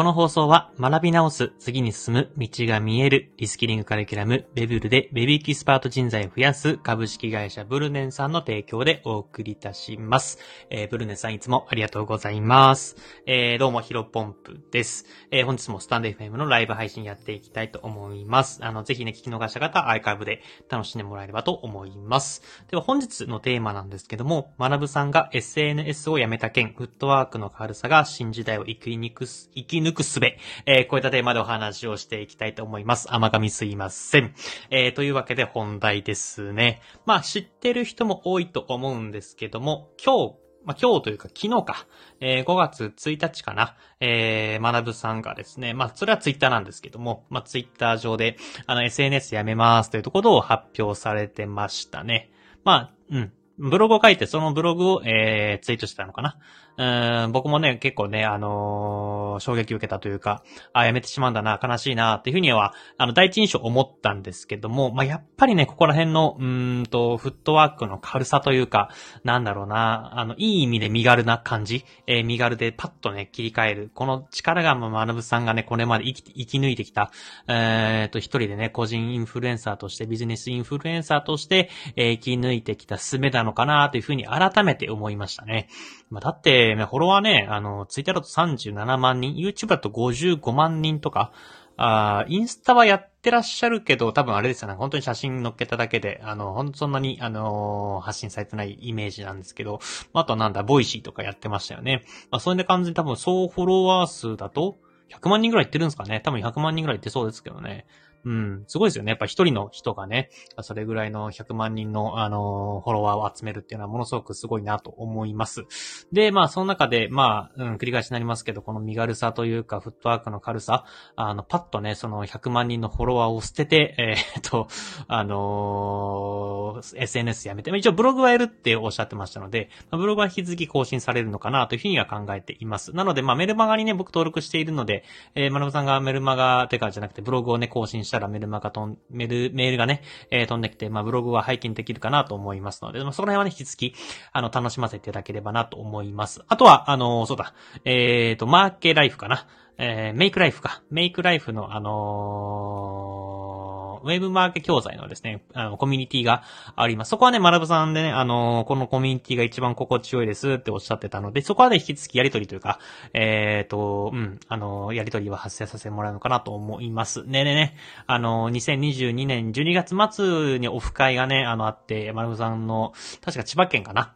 この放送は学び直す、次に進む、道が見える、リスキリングカリキュラム、ベブルでベビーキスパート人材を増やす株式会社ブルネンさんの提供でお送りいたします。えー、ブルネンさんいつもありがとうございます。えー、どうもヒロポンプです。えー、本日もスタンド FM のライブ配信やっていきたいと思います。あの、ぜひね、聞き逃した方、アーカイブで楽しんでもらえればと思います。では本日のテーマなんですけども、学ぶさんが SNS をやめた件、フットワークの軽さが新時代を生きにくす、生き抜くすべ、えー、こういったテーマでお話をしていきたいと思います。甘噛みすいません。えー、というわけで本題ですね。まあ、知ってる人も多いと思うんですけども、今日、まあ、今日というか昨日か、えー、5月1日かな、えー、学ぶさんがですね、まあ、それはツイッターなんですけども、まあ、ツイッター上で、あの、SNS やめますというところを発表されてましたね。まあ、うん。ブログを書いて、そのブログを、えー、ツイートしたのかな。うん、僕もね、結構ね、あのー、衝撃を受けたというか、あ、やめてしまうんだな、悲しいな、っていうふうには、あの、第一印象思ったんですけども、まあ、やっぱりね、ここら辺の、うんと、フットワークの軽さというか、なんだろうな、あの、いい意味で身軽な感じ、えー、身軽でパッとね、切り替える。この力が、まあ、学さんがね、これまで生き、生き抜いてきた、えー、と、一人でね、個人インフルエンサーとして、ビジネスインフルエンサーとして、えー、生き抜いてきたすべなのかな、というふうに改めて思いましたね。まあ、だって、でね、フォロワーね、あの、ツイッターだと37万人、YouTube だと55万人とか、あインスタはやってらっしゃるけど、多分あれですよね。本当に写真載っけただけで、あの、ほんとそんなに、あのー、発信されてないイメージなんですけど、あとなんだ、 Voicy とかやってましたよね。まあ、そういう感じで多分総フォロワー数だと、100万人ぐらいいってるんですかね多分100万人ぐらいいってそうですけどね。うん、すごいですよね。やっぱ一人の人がね、それぐらいの100万人の、あの、フォロワーを集めるっていうのはものすごくすごいなと思います。で、まあ、その中で、まあ、うん、繰り返しになりますけど、この身軽さというか、フットワークの軽さ、あの、パッとね、その100万人のフォロワーを捨てて、えー、っと、あのー、SNS やめて、一応ブログはやるっておっしゃってましたので、ブログは引き続き更新されるのかなというふうには考えています。なので、まあ、メルマガにね、僕登録しているので、えー、マナブさんがメルマガ、てかじゃなくてブログをね、更新してしたらメルマガとん、メール、メールがね、えー、飛んできて、まあ、ブログは拝見できるかなと思いますので、まあ、その辺はね、引き続き、あの、楽しませていただければなと思います。あとは、あの、そうだ、えっ、ー、と、マーケライフかな。えー、メイクライフか。メイクライフの、あのーウェブマーケ教材のですね、あの、コミュニティがあります。そこはね、学ぶさんでね、あの、このコミュニティが一番心地よいですっておっしゃってたので、そこはね、引き続きやりとりというか、えっ、と、うん、あの、やりとりは発生させてもらうのかなと思います。ねねね、あの、2022年12月末にオフ会がね、あの、あって、学ぶさんの、確か千葉県かな。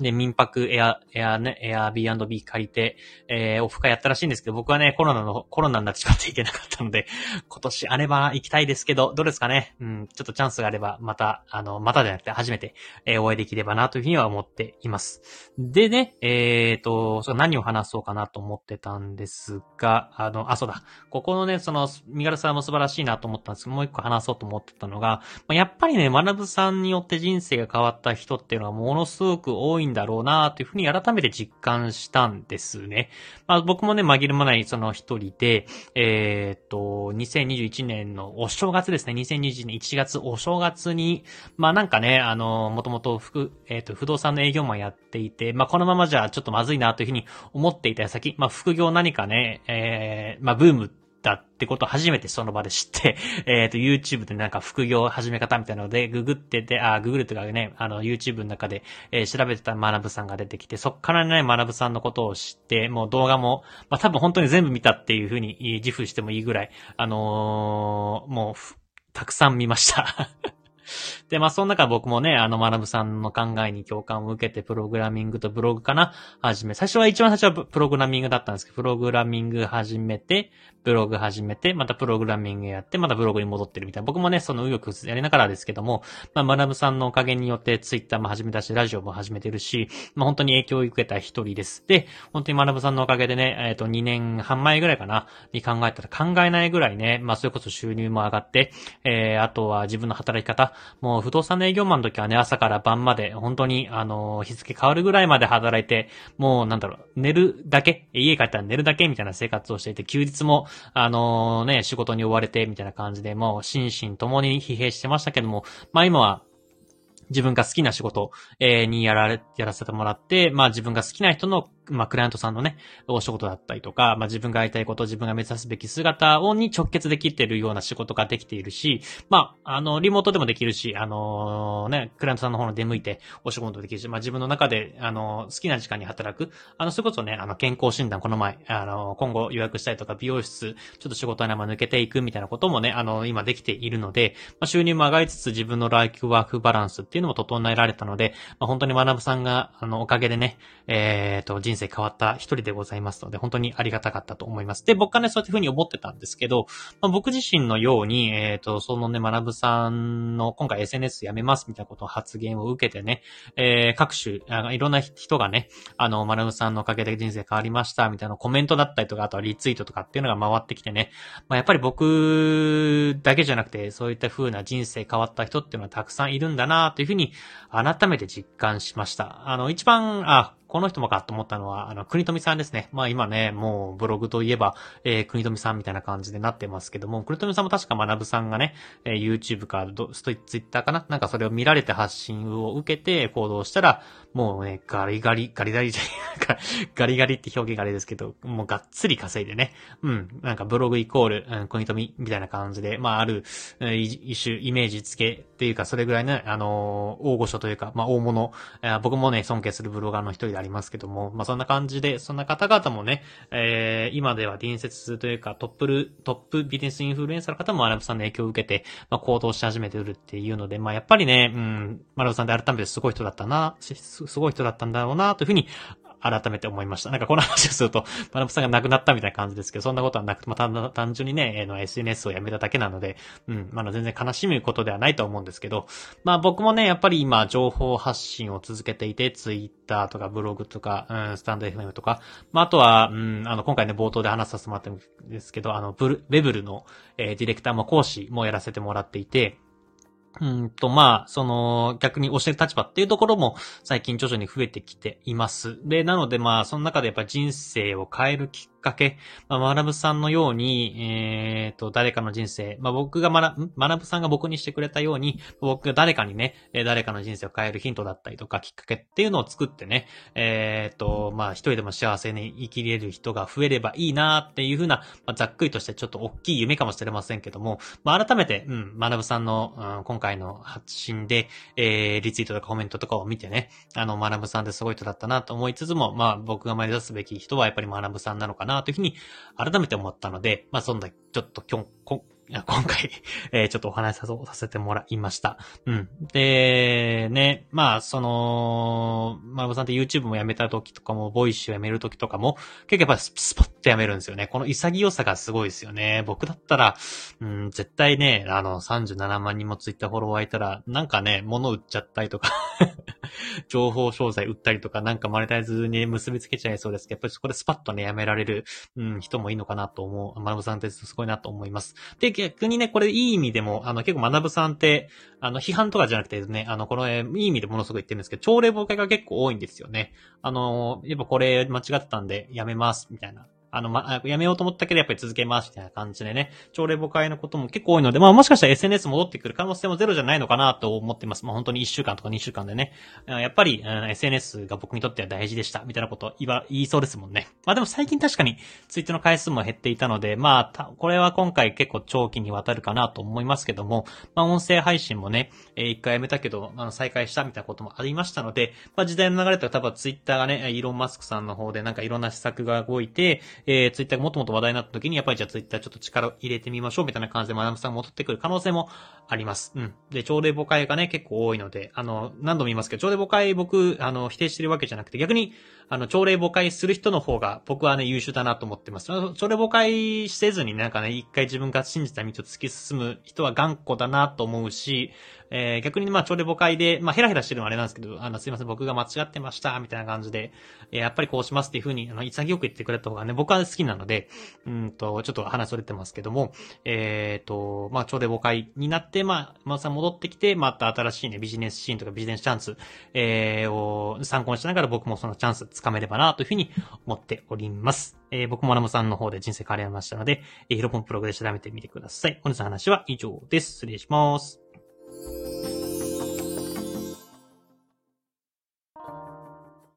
で、民泊エア、エアね、エア B&B 借りて、えー、オフ会やったらしいんですけど、僕はね、コロナの、コロナになってしまっていけなかったので、今年あれば行きたいですけど、どうですかね？うん、ちょっとチャンスがあれば、また、あの、またじゃなくて初めて、えー、お会いできればなというふうには思っています。でね、えーと、そ何を話そうかなと思ってたんですが、あの、あ、そうだ。ここのね、その、身軽さも素晴らしいなと思ったんですけど、もう一個話そうと思ってたのが、やっぱりね、学さんによって人生が変わった人っていうのはものすごく多いいんだろうなというふうに改めて実感したんですね。まあ僕もね、紛れもないその一人で、えー、っと、2021年のお正月ですね、2021年1月お正月に、まあなんかね、あの、もともと不、えー、っと、不動産の営業マンやっていて、まあこのままじゃちょっとまずいなというふうに思っていた矢先、まあ副業何かね、えー、まあブームってだってことを初めてその場で知って、えっ、ー、と、YouTube でなんか副業始め方みたいなので、ググってて、あ、ググるとかね、あの、YouTube の中で、えー、調べてた学さんが出てきて、そっからね、学さんのことを知って、もう動画も、まあ、多分本当に全部見たっていうふうに自負してもいいぐらい、あのー、もう、たくさん見ました。で、まあ、その中僕もね、あの、学ぶさんの考えに共感を受けて、プログラミングとブログかな、始め、最初は一番最初はプログラミングだったんですけど、プログラミング始めて、ブログ始めて、またプログラミングやって、またブログに戻ってるみたいな。僕もね、その右翼やりながらですけども、まあ、学さんのおかげによってツイッターも始めたし、ラジオも始めてるし、まあ、本当に影響を受けた一人です。で、本当に学ぶさんのおかげでね、えっ、ー、と、2年半前ぐらいかな、に考えたら考えないぐらいね、まあ、それこそ収入も上がって、えー、あとは自分の働き方、もう不動産の営業マンの時はね、朝から晩まで、本当に、あの、日付変わるぐらいまで働いて、もう、なんだろう、寝るだけ、家帰ったら寝るだけみたいな生活をしていて、休日も、あのね、仕事に追われて、みたいな感じで、もう、心身ともに疲弊してましたけども、まあ今は、自分が好きな仕事、えー、にやられ、やらせてもらって、まあ自分が好きな人のまあ、クライアントさんのね、お仕事だったりとか、まあ、自分がやりたいこと、自分が目指すべき姿をに直結できてるような仕事ができているし、まあ、あの、リモートでもできるし、あのー、ね、クライアントさんの方の出向いてお仕事できるし、まあ、自分の中で、あの、好きな時間に働く、あの、それこそね、あの、健康診断この前、あの、今後予約したりとか、美容室、ちょっと仕事にま抜けていくみたいなこともね、あの、今できているので、まあ、収入も上がりつつ自分のライフワークバランスっていうのも整えられたので、まあ、本当に学さんが、あの、おかげでね、えっ、と、人人生変わった一人でございますので、本当にありがたかったと思います。で、僕はね、そういうふうに思ってたんですけど、まあ、僕自身のように、えっ、ー、と、そのね、学さんの今回 SNS やめますみたいなことを発言を受けてね、えー、各種あ、いろんな人がね、あの、学さんのおかげで人生変わりましたみたいなコメントだったりとか、あとはリツイートとかっていうのが回ってきてね、まあ、やっぱり僕だけじゃなくて、そういった風な人生変わった人っていうのはたくさんいるんだなというふうに改めて実感しました。あの、一番、あ、この人もかと思ったのは、あの、国富さんですね。まあ今ね、もうブログといえば、えー、国富さんみたいな感じでなってますけども、国富さんも確か学さんがね、えー、YouTube かストイツイッターかな？なんかそれを見られて発信を受けて行動したら、もうね、ガリガリ、ガリガリじゃガリガリって表現があれですけど、もうがっつり稼いでね、うん、なんかブログイコール、うん、国富みたいな感じで、まあある、一種イメージ付けっていうか、それぐらいね、あのー、大御所というか、まあ大物、えー、僕もね、尊敬するブロガーの一人でありますけども、まあそんな感じで、そんな方々もね、えー、今では伝説というか、トップル、トップビジネスインフルエンサーの方もアラブさんの影響を受けて、まあ行動し始めてるっていうので、まあやっぱりね、うん、マラブさんで改めてすごい人だったな、すごい人だったんだろうな、というふうに改めて思いました。なんかこの話をすると、マナブさんが亡くなったみたいな感じですけど、そんなことはなくて、まあ、単純にね、えの SNS をやめただけなので、うん、まだ全然悲しむことではないと思うんですけど、まあ僕もね、やっぱり今、情報発信を続けていて、Twitter とかブログとか、うん、スタンド FM とか、まああとは、うん、あの、今回ね、冒頭で話させてもらったんですけど、あの、ブル、ベブルの、えー、ディレクターも講師もやらせてもらっていて、うんと、まあ、その、逆に教える立場っていうところも最近徐々に増えてきています。で、なのでまあ、その中でやっぱ人生を変えるきっかけ、まあ、マラブさんのように、えっ、ー、と、誰かの人生、まあ、僕がマラ、マラブさんが僕にしてくれたように、僕が誰かにね、誰かの人生を変えるヒントだったりとか、きっかけっていうのを作ってね、えっ、ー、と、まあ、一人でも幸せに生きれる人が増えればいいなっていうふうな、まあ、ざっくりとしてちょっと大きい夢かもしれませんけども、まあ、改めて、うん、マラブさんの、うん、今回の発信で、えー、リツイートとかコメントとかを見てね、あの、マナブさんってすごい人だったなと思いつつも、まあ、僕が目指すべき人はやっぱりマナブさんなのかなというふうに改めて思ったので、まあ、そんな、ちょっと今日、今回 えー、ちょっとお話させてもらいました。うん。で、ね、まあ、その、マナブさんって YouTube もやめた時とかも、 Voicy をやめる時とかも、結構やっぱスポッとやめるんですよね。この潔さがすごいですよね。僕だったら、うん、絶対ね、あの、37万人も Twitter フォロワーいたら、なんかね、物売っちゃったりとか 情報商材売ったりとか、なんかマネタイズに結びつけちゃいそうですけど、やっぱりそこでスパッとね、やめられる、うん、人もいいのかなと思う。学さんってすごいなと思います。で、逆にね、これいい意味でも、あの、結構学さんって、あの、批判とかじゃなくてですね、あの、この、いい意味でものすごく言ってるんですけど、朝礼妨害が結構多いんですよね。あの、やっぱこれ間違ってたんでやめます、みたいな。あの、ま、やめようと思ったけど、やっぱり続けます、みたいな感じでね、朝礼誤解のことも結構多いので、まあもしかしたら SNS 戻ってくる可能性もゼロじゃないのかなと思ってます。まあ本当に1週間とか2週間でね。やっぱり、うん、SNS が僕にとっては大事でした、みたいなこと言言いそうですもんね。まあでも最近確かにツイートの回数も減っていたので、まあ、これは今回結構長期にわたるかなと思いますけども、まあ音声配信もね、えー、一回やめたけど、あの、再開したみたいなこともありましたので、まあ時代の流れと多分ツイッターがね、イーロン・マスクさんの方でなんかいろんな施策が動いて、えー、ツイッターがもっともっと話題になった時に、やっぱりじゃあツイッターちょっと力を入れてみましょうみたいな感じでマダムさんが戻ってくる可能性もあります。うん。で、朝礼誤解がね、結構多いので、あの、何度も言いますけど、朝礼誤解僕、あの、否定してるわけじゃなくて、逆に、あの、朝礼誤解する人の方が僕はね、優秀だなと思ってます。朝礼誤解せずになんかね、一回自分が信じた道を突き進む人は頑固だなと思うし、えー、逆にまあ、朝礼誤解で、まあ、ヘラヘラしてるのはあれなんですけど、あの、すいません、僕が間違ってました、みたいな感じで、えー、やっぱりこうしますっていう風に、あの、潔く言ってくれた方がね、僕は好きなので、うんと、ちょっと話それてますけども、えっ、ー、と、まあ、朝礼誤解になって、まあ、まさ戻ってきて、また新しいね、ビジネスシーンとかビジネスチャンス、えー、を参考にしながら僕もそのチャンスつかめればな、というふうに思っております。えー、僕もラムさんの方で人生変わりましたので、えー、ヒロポンプログで調べてみてください。本日の話は以上です。失礼します。